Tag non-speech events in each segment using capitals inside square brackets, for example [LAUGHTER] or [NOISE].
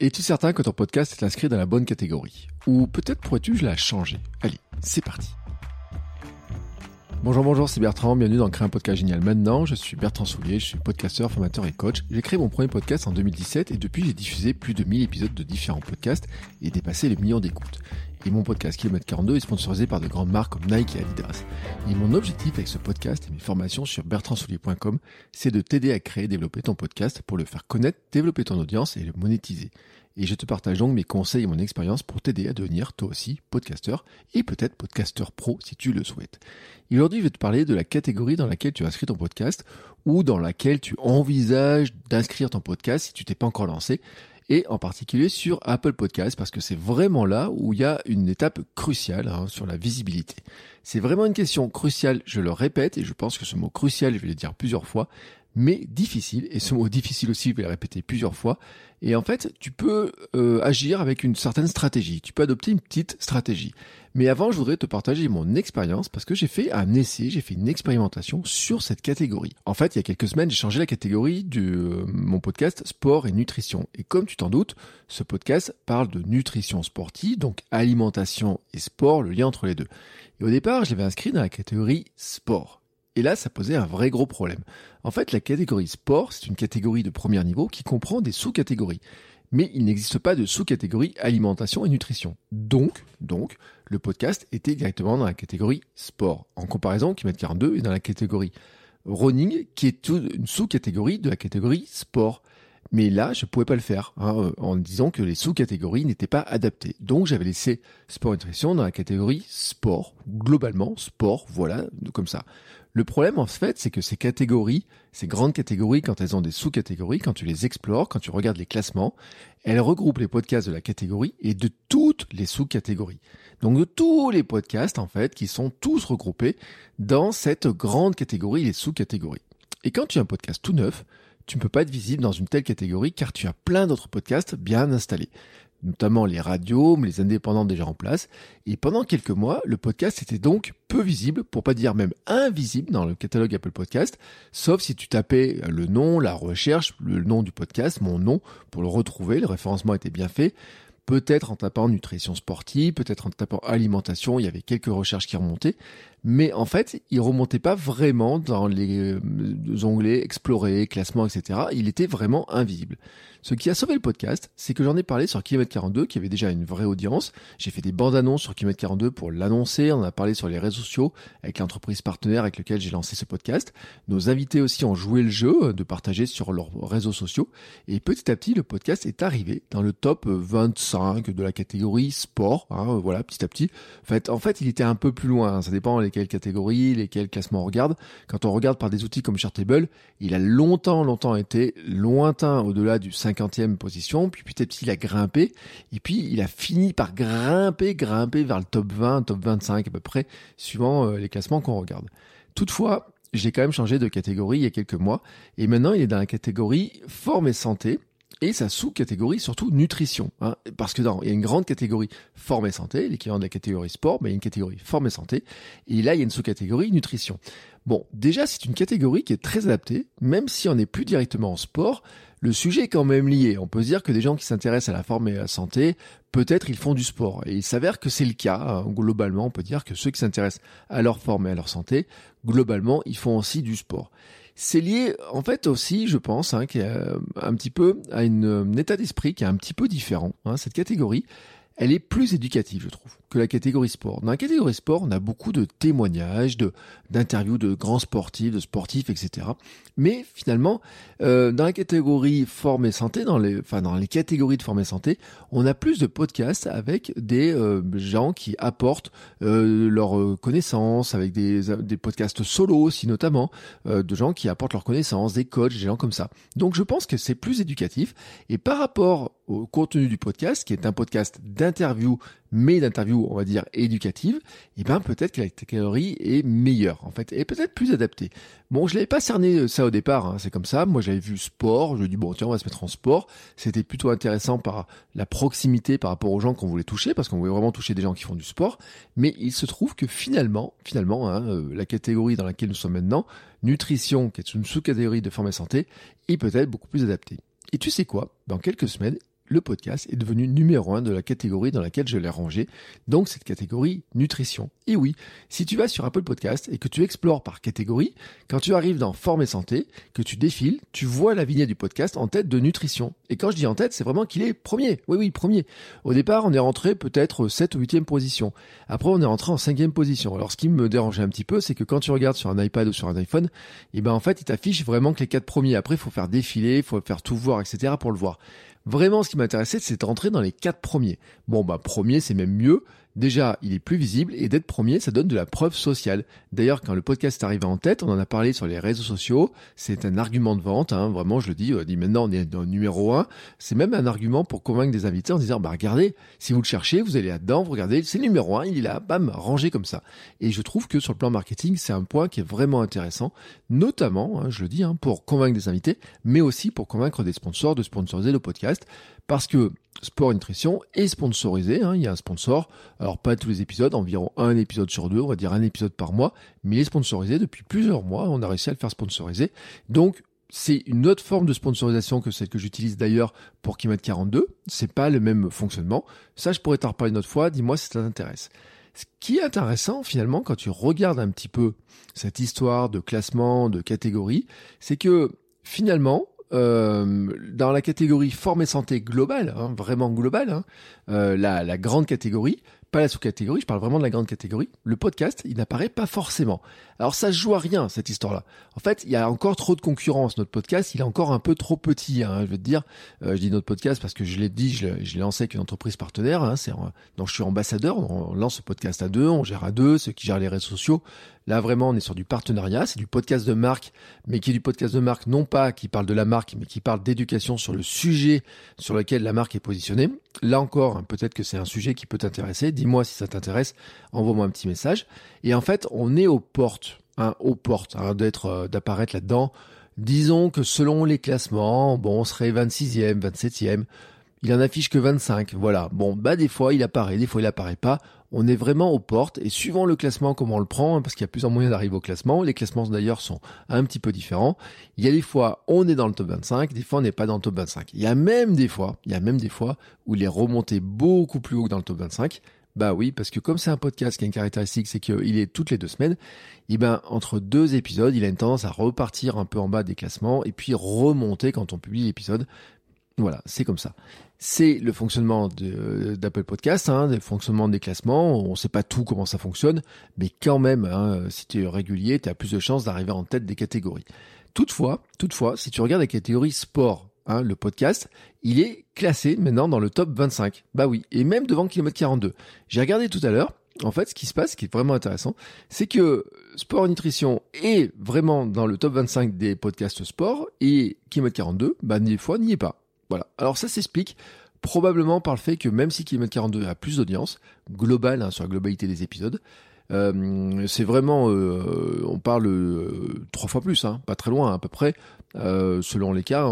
Es-tu certain que ton podcast est inscrit dans la bonne catégorie? Ou peut-être pourrais-tu la changer? Allez, c'est parti. Bonjour, bonjour, c'est Bertrand, bienvenue dans Créer un podcast génial maintenant. Je suis Bertrand Soulier, je suis podcasteur, formateur et coach. J'ai créé mon premier podcast en 2017 et depuis j'ai diffusé plus de 1000 épisodes de différents podcasts et dépassé les millions d'écoutes. Et mon podcast Kilomètre 42 est sponsorisé par de grandes marques comme Nike et Adidas. Et mon objectif avec ce podcast et mes formations sur bertrandsoulier.com, c'est de t'aider à créer et développer ton podcast pour le faire connaître, développer ton audience et le monétiser. Et je te partage donc mes conseils et mon expérience pour t'aider à devenir toi aussi podcasteur et peut-être podcasteur pro si tu le souhaites. Et aujourd'hui, je vais te parler de la catégorie dans laquelle tu inscris ton podcast ou dans laquelle tu envisages d'inscrire ton podcast si tu t'es pas encore lancé et en particulier sur Apple Podcast parce que c'est vraiment là où il y a une étape cruciale hein, sur la visibilité. C'est vraiment une question cruciale, je le répète et je pense que ce mot crucial, je vais le dire plusieurs fois, mais difficile, et ce mot difficile aussi, je vais le répéter plusieurs fois, et en fait, tu peux euh, agir avec une certaine stratégie, tu peux adopter une petite stratégie. Mais avant, je voudrais te partager mon expérience, parce que j'ai fait un essai, j'ai fait une expérimentation sur cette catégorie. En fait, il y a quelques semaines, j'ai changé la catégorie de euh, mon podcast sport et nutrition. Et comme tu t'en doutes, ce podcast parle de nutrition sportive, donc alimentation et sport, le lien entre les deux. Et au départ, je l'avais inscrit dans la catégorie sport. Et là, ça posait un vrai gros problème. En fait, la catégorie sport, c'est une catégorie de premier niveau qui comprend des sous-catégories. Mais il n'existe pas de sous-catégorie alimentation et nutrition. Donc, donc, le podcast était directement dans la catégorie sport. En comparaison, Kimet 42 est dans la catégorie running, qui est une sous-catégorie de la catégorie sport. Mais là, je ne pouvais pas le faire hein, en disant que les sous-catégories n'étaient pas adaptées. Donc j'avais laissé sport et nutrition dans la catégorie sport, globalement sport, voilà, comme ça. Le problème en fait, c'est que ces catégories, ces grandes catégories, quand elles ont des sous-catégories, quand tu les explores, quand tu regardes les classements, elles regroupent les podcasts de la catégorie et de toutes les sous-catégories. Donc de tous les podcasts en fait, qui sont tous regroupés dans cette grande catégorie, les sous-catégories. Et quand tu as un podcast tout neuf, tu ne peux pas être visible dans une telle catégorie car tu as plein d'autres podcasts bien installés notamment les radios, les indépendants déjà en place. Et pendant quelques mois, le podcast était donc peu visible, pour pas dire même invisible dans le catalogue Apple Podcast, sauf si tu tapais le nom, la recherche, le nom du podcast, mon nom, pour le retrouver, le référencement était bien fait. Peut-être en tapant nutrition sportive, peut-être en tapant alimentation, il y avait quelques recherches qui remontaient, mais en fait, il remontait pas vraiment dans les euh, onglets explorer, classement, etc. Il était vraiment invisible. Ce qui a sauvé le podcast, c'est que j'en ai parlé sur Kilomètre 42, qui avait déjà une vraie audience. J'ai fait des bandes annonces sur Kilomètre 42 pour l'annoncer. On a parlé sur les réseaux sociaux avec l'entreprise partenaire avec lequel j'ai lancé ce podcast. Nos invités aussi ont joué le jeu euh, de partager sur leurs réseaux sociaux. Et petit à petit, le podcast est arrivé dans le top 25 de la catégorie sport. Hein, voilà, petit à petit. En fait, en fait, il était un peu plus loin. Ça dépend lesquelles catégories, lesquelles classements on regarde. Quand on regarde par des outils comme Chartable, il a longtemps, longtemps été lointain au-delà du 5 50e position, puis petit à petit il a grimpé, et puis il a fini par grimper, grimper vers le top 20, top 25 à peu près, suivant euh, les classements qu'on regarde. Toutefois, j'ai quand même changé de catégorie il y a quelques mois, et maintenant il est dans la catégorie forme et santé, et sa sous-catégorie surtout nutrition. Hein, parce que il y a une grande catégorie forme et santé, l'équivalent de la catégorie sport, mais il y a une catégorie forme et santé, et là il y a une sous-catégorie nutrition. Bon, déjà c'est une catégorie qui est très adaptée, même si on n'est plus directement en sport, le sujet est quand même lié. On peut se dire que des gens qui s'intéressent à la forme et à la santé, peut-être ils font du sport. Et il s'avère que c'est le cas. Hein. Globalement, on peut dire que ceux qui s'intéressent à leur forme et à leur santé, globalement, ils font aussi du sport. C'est lié, en fait, aussi, je pense, hein, un petit peu à un état d'esprit qui est un petit peu différent. Hein. Cette catégorie, elle est plus éducative, je trouve, que la catégorie sport. Dans la catégorie sport, on a beaucoup de témoignages, de d'interviews de grands sportifs, de sportifs, etc. Mais finalement, euh, dans la catégorie forme et santé, dans les, enfin dans les catégories de forme et santé, on a plus de podcasts avec des euh, gens qui apportent euh, leurs connaissances, avec des, des podcasts solo aussi notamment, euh, de gens qui apportent leurs connaissances, des coachs, des gens comme ça. Donc je pense que c'est plus éducatif. Et par rapport au contenu du podcast, qui est un podcast d'interview, mais d'interview, on va dire, éducative, et eh ben peut-être que la catégorie est meilleure, en fait, et peut-être plus adaptée. Bon, je l'avais pas cerné euh, ça au départ, hein, c'est comme ça. Moi, j'avais vu sport, je dis bon, tiens, on va se mettre en sport. C'était plutôt intéressant par la proximité par rapport aux gens qu'on voulait toucher, parce qu'on voulait vraiment toucher des gens qui font du sport. Mais il se trouve que finalement, finalement, hein, euh, la catégorie dans laquelle nous sommes maintenant, nutrition, qui est une sous-catégorie de forme et santé, est peut-être beaucoup plus adaptée. Et tu sais quoi? Dans quelques semaines, le podcast est devenu numéro un de la catégorie dans laquelle je l'ai rangé, donc cette catégorie nutrition. Et oui, si tu vas sur Apple Podcast et que tu explores par catégorie, quand tu arrives dans forme et santé, que tu défiles, tu vois la vignette du podcast en tête de nutrition. Et quand je dis en tête, c'est vraiment qu'il est premier. Oui, oui, premier. Au départ, on est rentré peut-être 7 ou 8e position. Après, on est rentré en 5e position. Alors, ce qui me dérangeait un petit peu, c'est que quand tu regardes sur un iPad ou sur un iPhone, et eh ben, en fait, il t'affiche vraiment que les quatre premiers. Après, il faut faire défiler, il faut faire tout voir, etc. pour le voir. Vraiment, ce qui m'intéressait, c'est de rentrer dans les quatre premiers. Bon, bah, premier, c'est même mieux. Déjà, il est plus visible et d'être premier, ça donne de la preuve sociale. D'ailleurs, quand le podcast est arrivé en tête, on en a parlé sur les réseaux sociaux. C'est un argument de vente, hein, vraiment, je le dis. On dit maintenant, on est dans le numéro un. C'est même un argument pour convaincre des invités en disant, bah regardez, si vous le cherchez, vous allez là-dedans, vous regardez, c'est le numéro un, il est là, bam, rangé comme ça. Et je trouve que sur le plan marketing, c'est un point qui est vraiment intéressant, notamment, hein, je le dis, hein, pour convaincre des invités, mais aussi pour convaincre des sponsors de sponsoriser le podcast parce que Sport Nutrition est sponsorisé. Hein, il y a un sponsor. Alors pas tous les épisodes, environ un épisode sur deux, on va dire un épisode par mois, mais il est sponsorisé depuis plusieurs mois. On a réussi à le faire sponsoriser. Donc c'est une autre forme de sponsorisation que celle que j'utilise d'ailleurs pour Kimet 42. C'est pas le même fonctionnement. Ça, je pourrais t'en reparler une autre fois. Dis-moi si ça t'intéresse. Ce qui est intéressant finalement quand tu regardes un petit peu cette histoire de classement, de catégorie, c'est que finalement, euh, dans la catégorie forme et santé globale, hein, vraiment globale, hein, euh, la, grande catégorie, pas la sous-catégorie, je parle vraiment de la grande catégorie, le podcast, il n'apparaît pas forcément. Alors ça joue à rien, cette histoire-là. En fait, il y a encore trop de concurrence. Notre podcast, il est encore un peu trop petit, hein, je vais te dire. Euh, je dis notre podcast parce que je l'ai dit, je l'ai lancé avec une entreprise partenaire. C'est, donc je suis ambassadeur, on lance ce podcast à deux, on gère à deux, ceux qui gèrent les réseaux sociaux. Là, vraiment, on est sur du partenariat, c'est du podcast de marque, mais qui est du podcast de marque, non pas qui parle de la marque, mais qui parle d'éducation sur le sujet sur lequel la marque est positionnée. Là encore, peut-être que c'est un sujet qui peut t'intéresser. Dis-moi si ça t'intéresse, envoie-moi un petit message. Et en fait, on est aux portes, hein, aux portes, hein, d'être, euh, d'apparaître là-dedans. Disons que selon les classements, bon, on serait 26e, 27e. Il en affiche que 25, voilà. Bon, bah des fois il apparaît, des fois il apparaît pas on est vraiment aux portes et suivant le classement comment on le prend, hein, parce qu'il y a plusieurs moyens d'arriver au classement, les classements d'ailleurs sont un petit peu différents. Il y a des fois on est dans le top 25, des fois on n'est pas dans le top 25. Il y a même des fois, il y a même des fois où il est remonté beaucoup plus haut que dans le top 25. Bah oui, parce que comme c'est un podcast qui a une caractéristique, c'est qu'il est toutes les deux semaines, et eh ben entre deux épisodes, il a une tendance à repartir un peu en bas des classements et puis remonter quand on publie l'épisode. Voilà, c'est comme ça. C'est le fonctionnement d'Apple Podcast, hein, le fonctionnement des classements. On ne sait pas tout comment ça fonctionne, mais quand même, hein, si tu es régulier, tu as plus de chances d'arriver en tête des catégories. Toutefois, toutefois, si tu regardes la catégorie sport, hein, le podcast, il est classé maintenant dans le top 25. Bah oui, et même devant Kilomètre 42. J'ai regardé tout à l'heure. En fait, ce qui se passe, ce qui est vraiment intéressant, c'est que Sport et Nutrition est vraiment dans le top 25 des podcasts sport et Kilomètre 42, bah, des fois, n'y est pas. Voilà. Alors ça s'explique probablement par le fait que même si Kilomètre 42 a plus d'audience, globale, hein, sur la globalité des épisodes, euh, c'est vraiment, euh, on parle euh, trois fois plus, hein, pas très loin à peu près, selon les cas,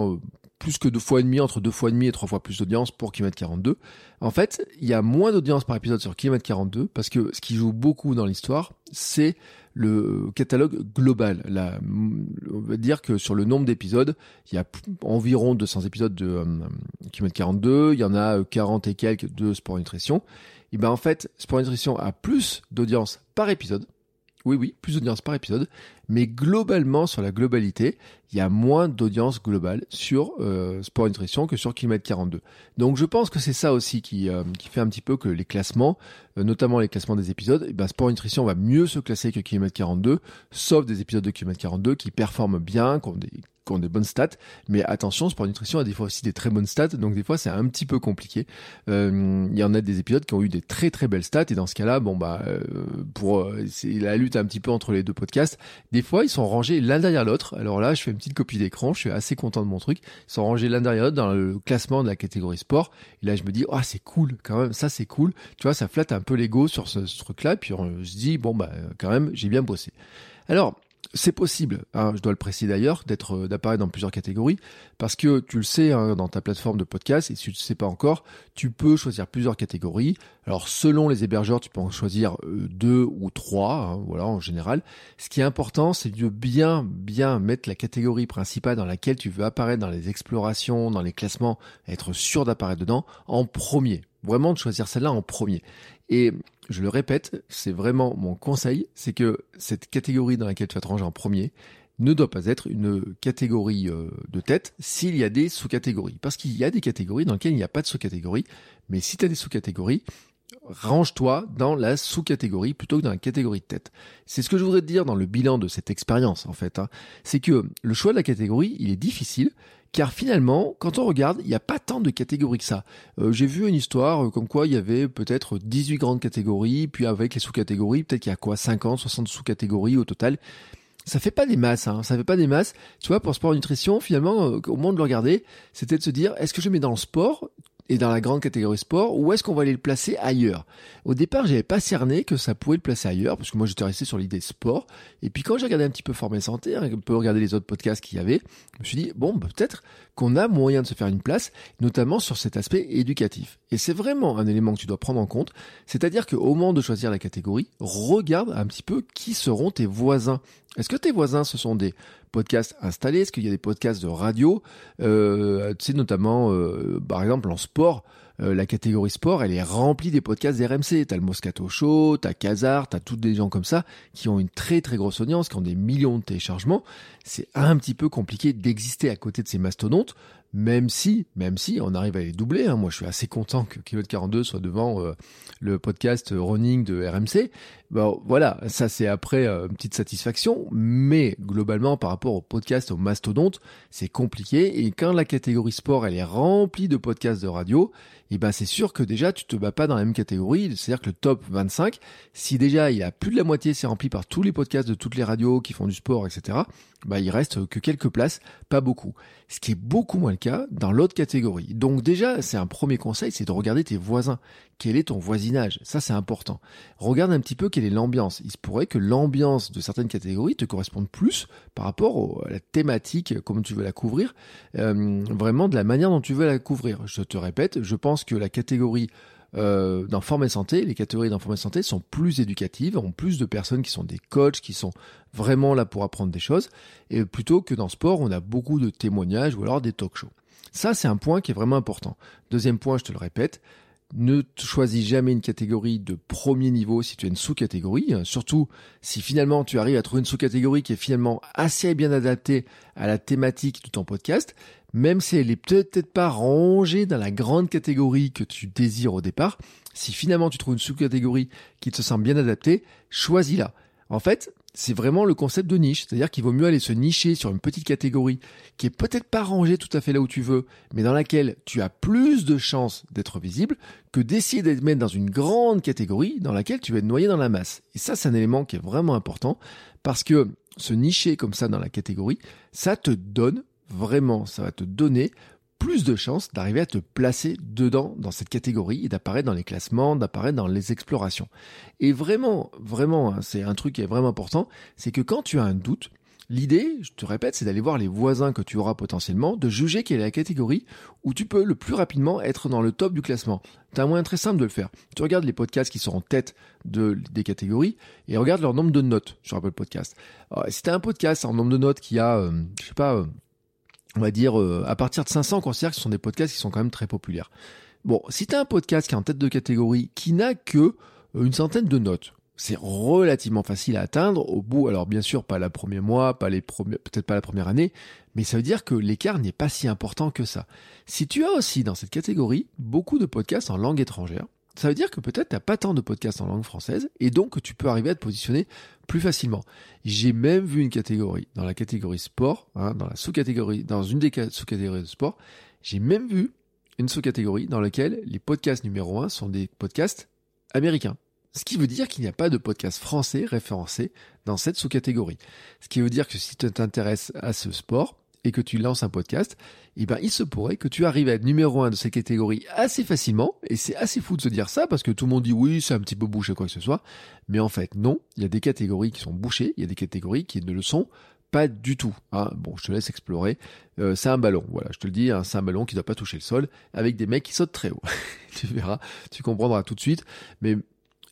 plus que deux fois et demi, entre deux fois et demi et trois fois plus d'audience pour Kilomètre 42. En fait, il y a moins d'audience par épisode sur Kilomètre 42 parce que ce qui joue beaucoup dans l'histoire, c'est le catalogue global. Là, on va dire que sur le nombre d'épisodes, il y a environ 200 épisodes de euh, Kilomètre 42, il y en a 40 et quelques de Sport Nutrition. Et ben en fait, Sport Nutrition a plus d'audience par épisode oui, oui, plus d'audience par épisode, mais globalement, sur la globalité, il y a moins d'audience globale sur euh, Sport Nutrition que sur Kilomètre 42. Donc je pense que c'est ça aussi qui, euh, qui fait un petit peu que les classements, euh, notamment les classements des épisodes, eh ben, Sport Nutrition va mieux se classer que Kilomètre 42, sauf des épisodes de Kilomètre 42 qui performent bien, qui ont des qui ont des bonnes stats, mais attention, Sport Nutrition a des fois aussi des très bonnes stats, donc des fois c'est un petit peu compliqué. Euh, il y en a des épisodes qui ont eu des très très belles stats, et dans ce cas-là, bon bah euh, pour euh, c'est la lutte un petit peu entre les deux podcasts. Des fois, ils sont rangés l'un derrière l'autre. Alors là, je fais une petite copie d'écran, je suis assez content de mon truc. Ils sont rangés l'un derrière l'autre dans le classement de la catégorie sport. Et là, je me dis, ah c'est cool, quand même, ça c'est cool. Tu vois, ça flatte un peu l'ego sur ce, truc-là, puis on se dit, bon bah quand même, j'ai bien bossé. Alors, c'est possible, hein, je dois le préciser d'ailleurs, d'être euh, d'apparaître dans plusieurs catégories, parce que tu le sais hein, dans ta plateforme de podcast, et si tu ne sais pas encore, tu peux choisir plusieurs catégories. Alors selon les hébergeurs, tu peux en choisir euh, deux ou trois, hein, voilà en général. Ce qui est important, c'est de bien bien mettre la catégorie principale dans laquelle tu veux apparaître dans les explorations, dans les classements, être sûr d'apparaître dedans en premier. Vraiment de choisir celle-là en premier. Et je le répète, c'est vraiment mon conseil, c'est que cette catégorie dans laquelle tu vas te ranger en premier ne doit pas être une catégorie euh, de tête s'il y a des sous-catégories. Parce qu'il y a des catégories dans lesquelles il n'y a pas de sous-catégorie, mais si tu as des sous-catégories, range-toi dans la sous-catégorie plutôt que dans la catégorie de tête. C'est ce que je voudrais te dire dans le bilan de cette expérience en fait. Hein. C'est que le choix de la catégorie, il est difficile car finalement, quand on regarde, il n'y a pas tant de catégories que ça. Euh, j'ai vu une histoire euh, comme quoi il y avait peut-être 18 grandes catégories, puis avec les sous-catégories, peut-être qu'il y a quoi 50, 60 sous-catégories au total. Ça fait pas des masses, hein. ça fait pas des masses. Tu vois, pour sport nutrition, finalement, euh, au moment de le regarder, c'était de se dire, est-ce que je mets dans le sport et dans la grande catégorie sport, ou est-ce qu'on va aller le placer ailleurs? Au départ, j'avais pas cerné que ça pouvait le placer ailleurs, parce que moi j'étais resté sur l'idée sport. Et puis quand j'ai regardé un petit peu Forme Santé, un peu regarder les autres podcasts qu'il y avait, je me suis dit, bon, bah, peut-être qu'on a moyen de se faire une place, notamment sur cet aspect éducatif. Et c'est vraiment un élément que tu dois prendre en compte, c'est-à-dire qu'au moment de choisir la catégorie, regarde un petit peu qui seront tes voisins. Est-ce que tes voisins, ce sont des podcasts installés? Est-ce qu'il y a des podcasts de radio? Euh, Tu sais, notamment, euh, par exemple, en sport, euh, la catégorie sport, elle est remplie des podcasts d'RMC. T'as le Moscato Show, t'as Kazar, t'as toutes des gens comme ça qui ont une très très grosse audience, qui ont des millions de téléchargements. C'est un petit peu compliqué d'exister à côté de ces mastodontes même si, même si on arrive à les doubler. Hein. Moi, je suis assez content que Kilomètre 42 soit devant euh, le podcast running de RMC. Bon, voilà, ça c'est après euh, une petite satisfaction, mais globalement, par rapport au podcast, au mastodonte, c'est compliqué. Et quand la catégorie sport, elle est remplie de podcasts de radio, et eh ben c'est sûr que déjà tu te bats pas dans la même catégorie. C'est-à-dire que le top 25, si déjà il y a plus de la moitié, c'est rempli par tous les podcasts de toutes les radios qui font du sport, etc. Bah il reste que quelques places, pas beaucoup. Ce qui est beaucoup moins le cas dans l'autre catégorie. Donc déjà, c'est un premier conseil, c'est de regarder tes voisins. Quel est ton voisinage? Ça c'est important. Regarde un petit peu quelle est l'ambiance. Il se pourrait que l'ambiance de certaines catégories te corresponde plus par rapport à la thématique, comme tu veux la couvrir, euh, vraiment de la manière dont tu veux la couvrir. Je te répète, je pense que la catégorie euh, dans Forme et Santé, les catégories dans et Santé sont plus éducatives, ont plus de personnes qui sont des coachs, qui sont vraiment là pour apprendre des choses, et plutôt que dans Sport, on a beaucoup de témoignages ou alors des talk shows. Ça, c'est un point qui est vraiment important. Deuxième point, je te le répète, ne choisis jamais une catégorie de premier niveau si tu as une sous-catégorie, surtout si finalement tu arrives à trouver une sous-catégorie qui est finalement assez bien adaptée à la thématique de ton podcast, même si elle est peut-être pas rangée dans la grande catégorie que tu désires au départ, si finalement tu trouves une sous-catégorie qui te semble bien adaptée, choisis-la. En fait, c'est vraiment le concept de niche, c'est-à-dire qu'il vaut mieux aller se nicher sur une petite catégorie qui est peut-être pas rangée tout à fait là où tu veux, mais dans laquelle tu as plus de chances d'être visible que d'essayer d'être mettre dans une grande catégorie dans laquelle tu vas être noyé dans la masse. Et ça, c'est un élément qui est vraiment important parce que se nicher comme ça dans la catégorie, ça te donne vraiment, ça va te donner plus de chances d'arriver à te placer dedans, dans cette catégorie, et d'apparaître dans les classements, d'apparaître dans les explorations. Et vraiment, vraiment, hein, c'est un truc qui est vraiment important, c'est que quand tu as un doute, L'idée, je te répète, c'est d'aller voir les voisins que tu auras potentiellement, de juger quelle est la catégorie où tu peux le plus rapidement être dans le top du classement. Tu as un moyen très simple de le faire. Tu regardes les podcasts qui sont en tête de, des catégories et regarde leur nombre de notes sur Apple Podcast. Alors, si tu as un podcast en nombre de notes qui a, euh, je sais pas, euh, on va dire, euh, à partir de 500, on considère que ce sont des podcasts qui sont quand même très populaires. Bon, si tu un podcast qui est en tête de catégorie, qui n'a que euh, une centaine de notes, c'est relativement facile à atteindre au bout. Alors bien sûr, pas le premier mois, pas les premiers, peut-être pas la première année, mais ça veut dire que l'écart n'est pas si important que ça. Si tu as aussi dans cette catégorie beaucoup de podcasts en langue étrangère, ça veut dire que peut-être tu n'as pas tant de podcasts en langue française et donc tu peux arriver à te positionner plus facilement. J'ai même vu une catégorie, dans la catégorie sport, hein, dans la sous-catégorie, dans une des sous-catégories de sport, j'ai même vu une sous-catégorie dans laquelle les podcasts numéro un sont des podcasts américains. Ce qui veut dire qu'il n'y a pas de podcast français référencé dans cette sous-catégorie. Ce qui veut dire que si tu t'intéresses à ce sport, et que tu lances un podcast, eh ben, il se pourrait que tu arrives à être numéro un de ces catégories assez facilement. Et c'est assez fou de se dire ça parce que tout le monde dit oui, c'est un petit peu bouché quoi que ce soit. Mais en fait, non. Il y a des catégories qui sont bouchées. Il y a des catégories qui ne le sont pas du tout. Hein. Bon, je te laisse explorer. Euh, c'est un ballon, voilà, je te le dis, hein, c'est un ballon qui ne doit pas toucher le sol, avec des mecs qui sautent très haut. [LAUGHS] tu verras, tu comprendras tout de suite. Mais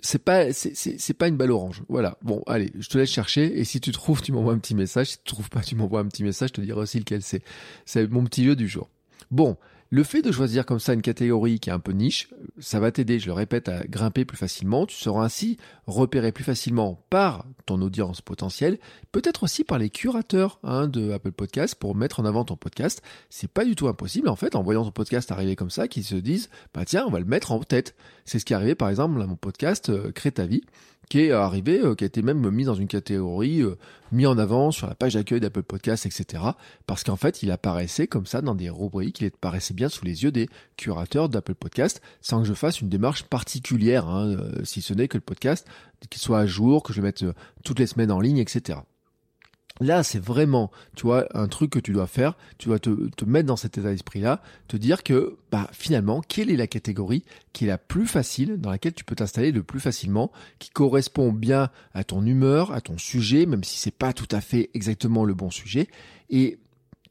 c'est pas c'est pas une balle orange. Voilà. Bon, allez, je te laisse chercher et si tu trouves, tu m'envoies un petit message. Si tu trouves pas, tu m'envoies un petit message, je te dirai aussi lequel c'est. C'est mon petit jeu du jour. Bon, le fait de choisir comme ça une catégorie qui est un peu niche, ça va t'aider, je le répète, à grimper plus facilement. Tu seras ainsi repéré plus facilement par ton audience potentielle, peut-être aussi par les curateurs hein, de Apple Podcast pour mettre en avant ton podcast. C'est pas du tout impossible en fait, en voyant ton podcast arriver comme ça, qu'ils se disent, bah tiens, on va le mettre en tête. C'est ce qui est arrivé par exemple à mon podcast euh, Crée ta vie qui est arrivé, euh, qui a été même mis dans une catégorie, euh, mis en avant sur la page d'accueil d'Apple Podcast, etc. Parce qu'en fait, il apparaissait comme ça dans des rubriques, il apparaissait bien sous les yeux des curateurs d'Apple Podcast, sans que je fasse une démarche particulière, hein, euh, si ce n'est que le podcast, qu'il soit à jour, que je le mette toutes les semaines en ligne, etc. Là, c'est vraiment, tu vois, un truc que tu dois faire. Tu dois te, mettre dans cet état d'esprit-là, te dire que, bah, finalement, quelle est la catégorie qui est la plus facile, dans laquelle tu peux t'installer le plus facilement, qui correspond bien à ton humeur, à ton sujet, même si c'est pas tout à fait exactement le bon sujet. Et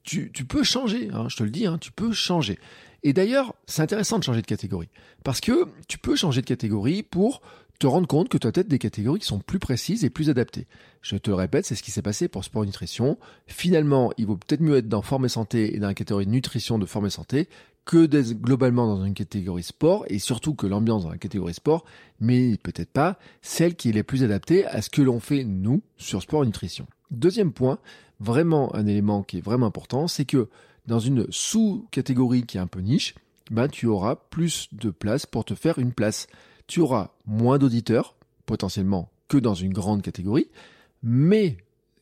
tu, tu peux changer, hein, je te le dis, hein, tu peux changer. Et d'ailleurs, c'est intéressant de changer de catégorie. Parce que tu peux changer de catégorie pour te rendre compte que tu as peut-être des catégories qui sont plus précises et plus adaptées. Je te le répète, c'est ce qui s'est passé pour sport et nutrition. Finalement, il vaut peut-être mieux être dans forme et santé et dans la catégorie nutrition de forme et santé que d'être globalement dans une catégorie sport et surtout que l'ambiance dans la catégorie sport, mais peut-être pas celle qui est la plus adaptée à ce que l'on fait nous sur sport et nutrition. Deuxième point, vraiment un élément qui est vraiment important, c'est que dans une sous-catégorie qui est un peu niche, ben, tu auras plus de place pour te faire une place tu auras moins d'auditeurs, potentiellement, que dans une grande catégorie, mais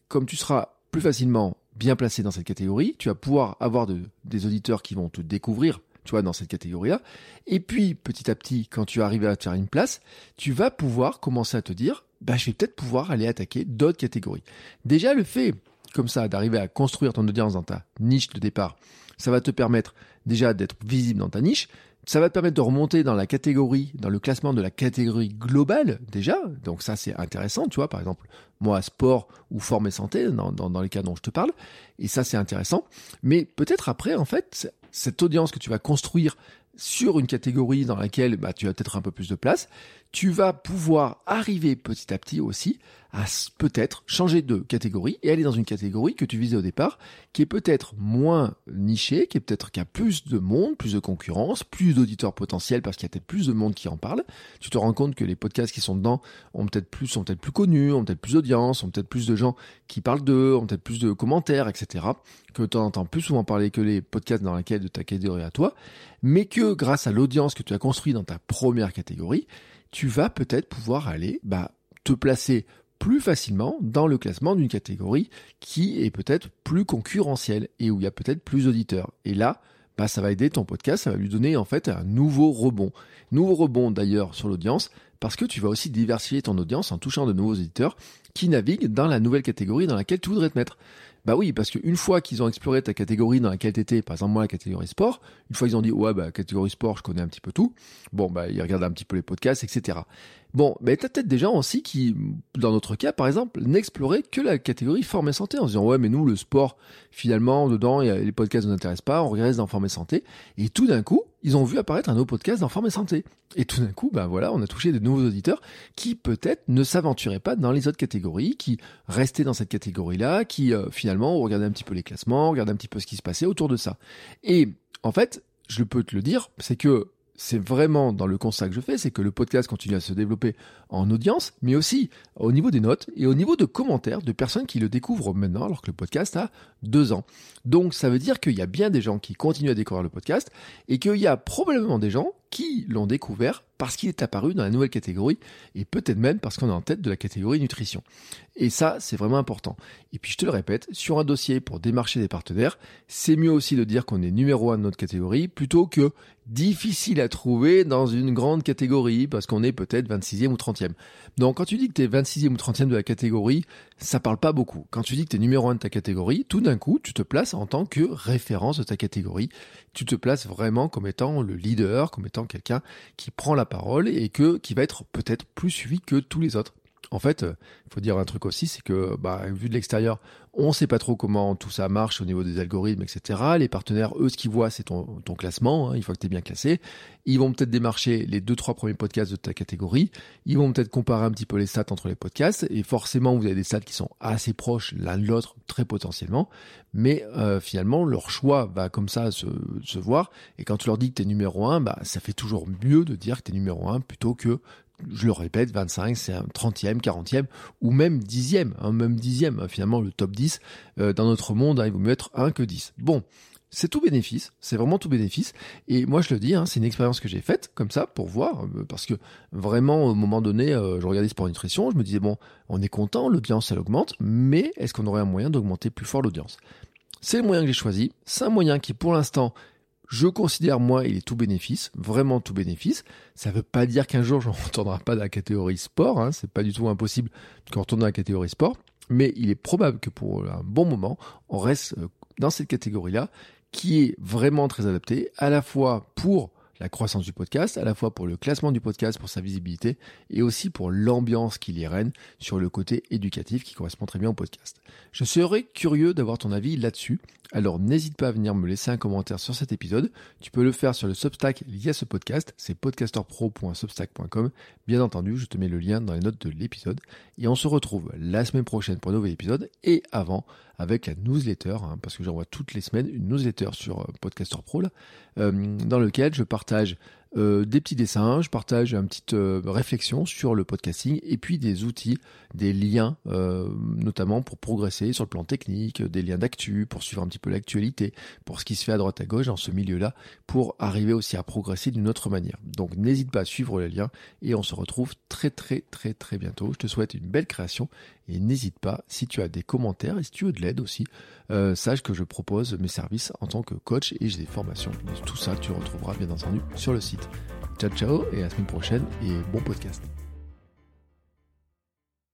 comme tu seras plus facilement bien placé dans cette catégorie, tu vas pouvoir avoir des auditeurs qui vont te découvrir, tu dans cette catégorie-là. Et puis, petit à petit, quand tu arrives à te faire une place, tu vas pouvoir commencer à te dire, bah, je vais peut-être pouvoir aller attaquer d'autres catégories. Déjà, le fait, comme ça, d'arriver à construire ton audience dans ta niche de départ, ça va te permettre déjà d'être visible dans ta niche, ça va te permettre de remonter dans la catégorie, dans le classement de la catégorie globale déjà. Donc ça c'est intéressant, tu vois, par exemple, moi sport ou forme et santé, dans, les cas dont je te parle. Et ça c'est intéressant. Mais peut-être après, en fait, cette audience que tu vas construire sur une catégorie dans laquelle bah, tu as peut-être un peu plus de place, tu vas pouvoir arriver petit à petit aussi à peut-être changer de catégorie et aller dans une catégorie que tu visais au départ, qui est peut-être moins nichée, qui est peut-être qu'il y a plus de monde, plus de concurrence, plus d'auditeurs potentiels parce qu'il y a peut-être plus de monde qui en parle. Tu te rends compte que les podcasts qui sont dedans ont peut-être plus, sont peut-être plus connus, ont peut-être plus d'audience, ont peut-être plus de gens qui parlent d'eux, ont peut-être plus de commentaires, etc. Que tu entends plus souvent parler que les podcasts dans lesquels de ta catégorie à toi, mais que grâce à l'audience que tu as construit dans ta première catégorie, tu vas peut-être pouvoir aller bah, te placer plus facilement dans le classement d'une catégorie qui est peut-être plus concurrentielle et où il y a peut-être plus d'auditeurs. Et là, bah, ça va aider ton podcast, ça va lui donner en fait un nouveau rebond. Nouveau rebond d'ailleurs sur l'audience, parce que tu vas aussi diversifier ton audience en touchant de nouveaux auditeurs qui naviguent dans la nouvelle catégorie dans laquelle tu voudrais te mettre. Bah oui, parce qu'une fois qu'ils ont exploré ta catégorie dans laquelle tu étais, par exemple moi la catégorie sport, une fois ils ont dit ouais bah catégorie sport je connais un petit peu tout, bon bah ils regardent un petit peu les podcasts, etc. Bon, mais t'as peut-être des gens aussi qui, dans notre cas par exemple, n'exploraient que la catégorie forme et santé en se disant ouais mais nous le sport finalement dedans les podcasts ne nous intéressent pas, on regresse dans forme et santé, et tout d'un coup ils ont vu apparaître un nouveau podcast dans Forme et Santé. Et tout d'un coup, ben voilà, on a touché de nouveaux auditeurs qui peut-être ne s'aventuraient pas dans les autres catégories, qui restaient dans cette catégorie-là, qui euh, finalement regardaient un petit peu les classements, regardaient un petit peu ce qui se passait autour de ça. Et en fait, je peux te le dire, c'est que c'est vraiment dans le constat que je fais, c'est que le podcast continue à se développer en audience, mais aussi au niveau des notes et au niveau de commentaires de personnes qui le découvrent maintenant, alors que le podcast a deux ans. Donc ça veut dire qu'il y a bien des gens qui continuent à découvrir le podcast et qu'il y a probablement des gens qui l'ont découvert parce qu'il est apparu dans la nouvelle catégorie et peut-être même parce qu'on est en tête de la catégorie nutrition. Et ça, c'est vraiment important. Et puis je te le répète, sur un dossier pour démarcher des partenaires, c'est mieux aussi de dire qu'on est numéro un de notre catégorie plutôt que difficile à trouver dans une grande catégorie parce qu'on est peut-être 26e ou 30e. Donc quand tu dis que tu es 26e ou 30e de la catégorie, ça parle pas beaucoup. Quand tu dis que tu es numéro un de ta catégorie, tout d'un coup, tu te places en tant que référence de ta catégorie. Tu te places vraiment comme étant le leader, comme étant quelqu'un qui prend la parole et que qui va être peut-être plus suivi que tous les autres. En fait, il euh, faut dire un truc aussi, c'est que, bah, vu de l'extérieur, on ne sait pas trop comment tout ça marche au niveau des algorithmes, etc. Les partenaires, eux, ce qu'ils voient, c'est ton, classement. Hein, il faut que tu es bien classé. Ils vont peut-être démarcher les deux, trois premiers podcasts de ta catégorie. Ils vont peut-être comparer un petit peu les stats entre les podcasts. Et forcément, vous avez des stats qui sont assez proches l'un de l'autre, très potentiellement. Mais euh, finalement, leur choix va comme ça se, se voir. Et quand tu leur dis que tu es numéro un, bah, ça fait toujours mieux de dire que tu es numéro un plutôt que je le répète, 25, c'est un 30e, 40e, ou même 10e, hein, même 10e, hein, finalement le top 10, euh, dans notre monde, hein, il vaut mieux être 1 que 10. Bon, c'est tout bénéfice, c'est vraiment tout bénéfice, et moi je le dis, c'est une expérience que j'ai faite, comme ça, pour voir, euh, parce que vraiment, au moment donné, euh, je regardais Sport Nutrition, je me disais, bon, on est content, l'audience elle augmente, mais est-ce qu'on aurait un moyen d'augmenter plus fort l'audience? C'est le moyen que j'ai choisi, c'est un moyen qui pour l'instant je considère, moi, il est tout bénéfice, vraiment tout bénéfice. Ça ne veut pas dire qu'un jour, [LAUGHS] je ne retournerai pas dans la catégorie sport. Hein, c'est pas du tout impossible qu'on retourne dans la catégorie sport. Mais il est probable que pour un bon moment, on reste euh, dans cette catégorie-là, qui est vraiment très adaptée, à la fois pour la croissance du podcast, à la fois pour le classement du podcast, pour sa visibilité, et aussi pour l'ambiance qu'il y règne sur le côté éducatif qui correspond très bien au podcast. Je serais curieux d'avoir ton avis là-dessus, alors n'hésite pas à venir me laisser un commentaire sur cet épisode. Tu peux le faire sur le Substack lié à ce podcast, c'est podcasterpro.substack.com. Bien entendu, je te mets le lien dans les notes de l'épisode. Et on se retrouve la semaine prochaine pour un nouvel épisode, et avant, avec la newsletter, hein, parce que j'envoie toutes les semaines une newsletter sur euh, Podcaster Pro, euh, dans lequel je partage euh, des petits dessins, je partage une petite euh, réflexion sur le podcasting et puis des outils, des liens, euh, notamment pour progresser sur le plan technique, des liens d'actu, pour suivre un petit peu l'actualité, pour ce qui se fait à droite à gauche dans ce milieu-là, pour arriver aussi à progresser d'une autre manière. Donc n'hésite pas à suivre les liens et on se retrouve très très très très bientôt. Je te souhaite une belle création et n'hésite pas, si tu as des commentaires et si tu veux de l'aide aussi, sache que je propose mes services en tant que coach et j'ai des formations. Tout ça, tu retrouveras bien entendu sur le Ciao ciao et à la semaine prochaine et bon podcast.